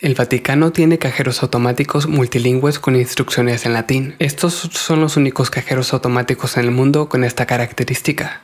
El Vaticano tiene cajeros automáticos multilingües con instrucciones en latín. Estos son los únicos cajeros automáticos en el mundo con esta característica.